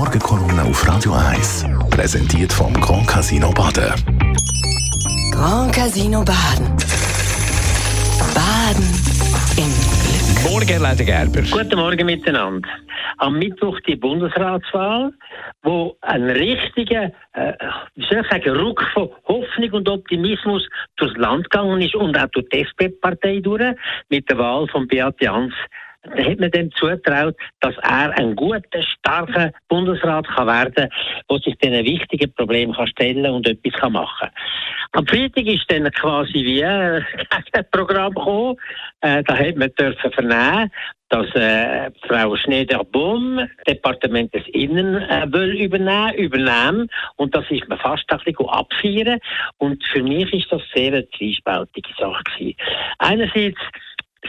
Morgenkolumne auf Radio 1. Präsentiert vom Grand Casino Baden. Grand Casino Baden. Baden im Glück. Morgen, Leute Gerber. Guten Morgen miteinander. Am Mittwoch die Bundesratswahl, wo ein richtiger, äh, wie soll ich sagen, Ruck von Hoffnung und Optimismus durchs Land gegangen ist und auch durch die SP-Partei durch, mit der Wahl von Beat Jans hat man dem zutraut, dass er ein guter, starker Bundesrat kann werden kann, der sich diesen wichtigen Problemen kann stellen und etwas kann machen Am Freitag ist dann quasi wie ein Programm gekommen. Äh, da hat man dürfen vernehmen, dass äh, Frau Schneider-Bohm Departement des Innen äh, will übernehmen, übernehmen und das ist man fast ein bisschen abfeiern und für mich ist das sehr eine zwiespältige Sache gewesen. Einerseits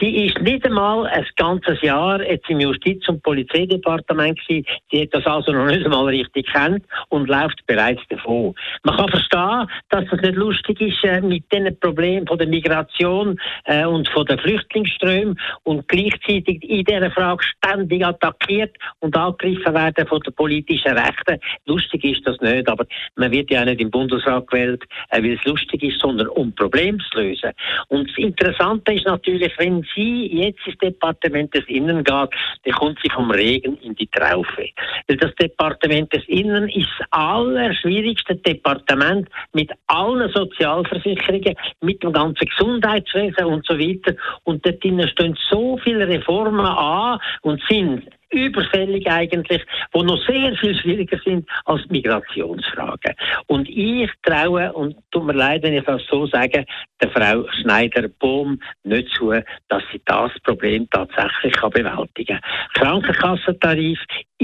Sie ist nicht einmal ein ganzes Jahr jetzt im Justiz- und Polizeidepartement gewesen. Sie hat das also noch nicht einmal richtig kennt und läuft bereits davon. Man kann verstehen, dass das nicht lustig ist äh, mit den Problemen von der Migration äh, und von den Flüchtlingsströmen und gleichzeitig in dieser Frage ständig attackiert und angegriffen werden von den politischen Rechten. Lustig ist das nicht, aber man wird ja nicht im Bundesrat gewählt, äh, weil es lustig ist, sondern um Probleme zu lösen. Und das Interessante ist natürlich, wenn wenn sie jetzt ins Departement des Innen geht, dann kommt sie vom Regen in die Traufe. Das Departement des Innen ist das allerschwierigste Departement mit allen Sozialversicherungen, mit dem ganzen Gesundheitswesen und so weiter. Und dort stehen so viele Reformen an und sind überfällig eigentlich, wo noch sehr viel schwieriger sind als Migrationsfragen. Und ich traue, und tut mir leid, wenn ich das so sage, der Frau Schneider-Bohm nicht zu, dass sie das Problem tatsächlich kann bewältigen kann. Krankenkassentarif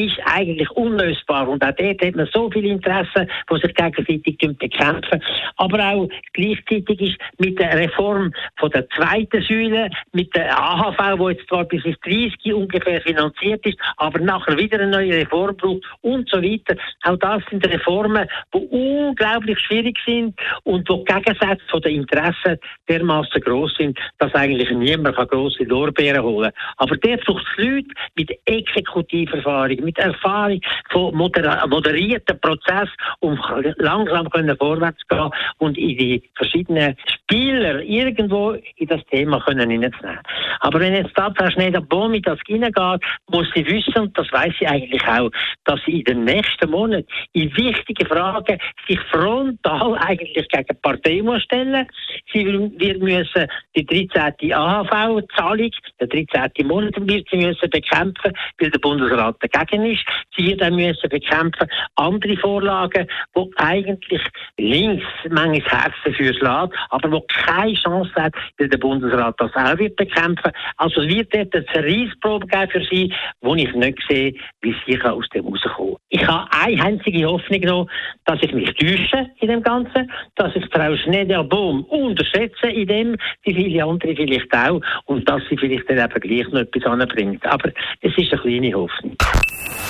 ist eigentlich unlösbar und auch dort hat man so viele Interessen, die sich gegenseitig bekämpfen. Aber auch gleichzeitig ist mit der Reform von der zweiten Säule, mit der AHV, wo jetzt zwar bis ins 30 ungefähr finanziert ist, aber nachher wieder eine neue Reform braucht und so weiter. Auch das sind Reformen, die unglaublich schwierig sind und wo die Gegensätze von den Interessen dermaßen groß sind, dass eigentlich niemand grosse Lorbeeren holen kann. Aber der braucht Leute mit Exekutiverfahrung, mit Erfahrung von moder moderierten Prozess, um langsam können vorwärts gehen und in die verschiedenen Spieler irgendwo in das Thema können hineinzunehmen. Aber wenn jetzt da Frau Schneider-Bohm in das hineingeht, muss sie wissen, und das weiß sie eigentlich auch, dass sie in den nächsten Monaten in wichtigen Fragen sich frontal eigentlich gegen die Partei muss stellen. Sie wird müssen die 13. AHV-Zahlung, der 13. Monat wird sie müssen bekämpfen, weil der Bundesrat dagegen ist. Sie wird dann müssen bekämpfen andere Vorlagen, die eigentlich links manches Herz dafür schlägt, aber wo keine Chance hat, weil der Bundesrat das auch wird bekämpfen. Also wird dort eine Zerreissprobe geben für sie, wo ich nicht sehe, wie sie aus dem rauskommen Ich habe eine einzige Hoffnung noch, dass ich mich täusche in dem Ganzen, dass ich Frau Schneider-Bohm unterschätze in dem, wie viele andere vielleicht auch, und dass sie vielleicht dann eben gleich noch etwas anbringt. Aber es ist eine kleine Hoffnung.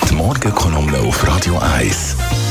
Die Morgenkolumne auf Radio 1.